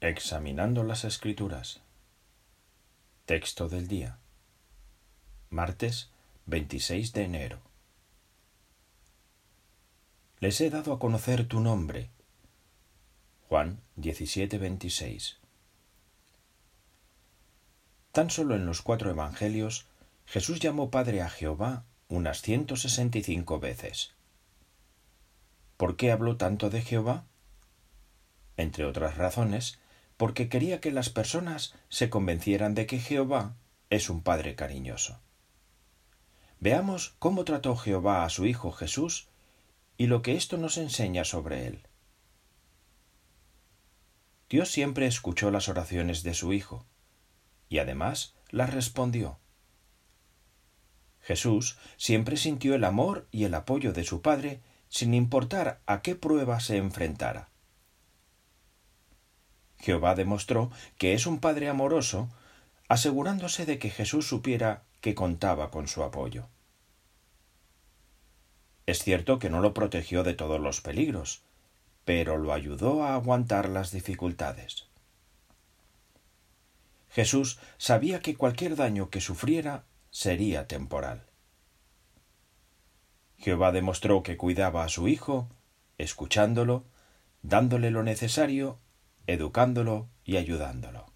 Examinando las Escrituras. Texto del día. Martes 26 de enero. Les he dado a conocer tu nombre. Juan 17:26. Tan solo en los cuatro evangelios Jesús llamó Padre a Jehová unas ciento sesenta y cinco veces. ¿Por qué habló tanto de Jehová? Entre otras razones, porque quería que las personas se convencieran de que Jehová es un Padre cariñoso. Veamos cómo trató Jehová a su Hijo Jesús y lo que esto nos enseña sobre él. Dios siempre escuchó las oraciones de su Hijo y además las respondió. Jesús siempre sintió el amor y el apoyo de su Padre sin importar a qué prueba se enfrentara. Jehová demostró que es un Padre amoroso, asegurándose de que Jesús supiera que contaba con su apoyo. Es cierto que no lo protegió de todos los peligros, pero lo ayudó a aguantar las dificultades. Jesús sabía que cualquier daño que sufriera sería temporal. Jehová demostró que cuidaba a su Hijo, escuchándolo, dándole lo necesario educándolo y ayudándolo.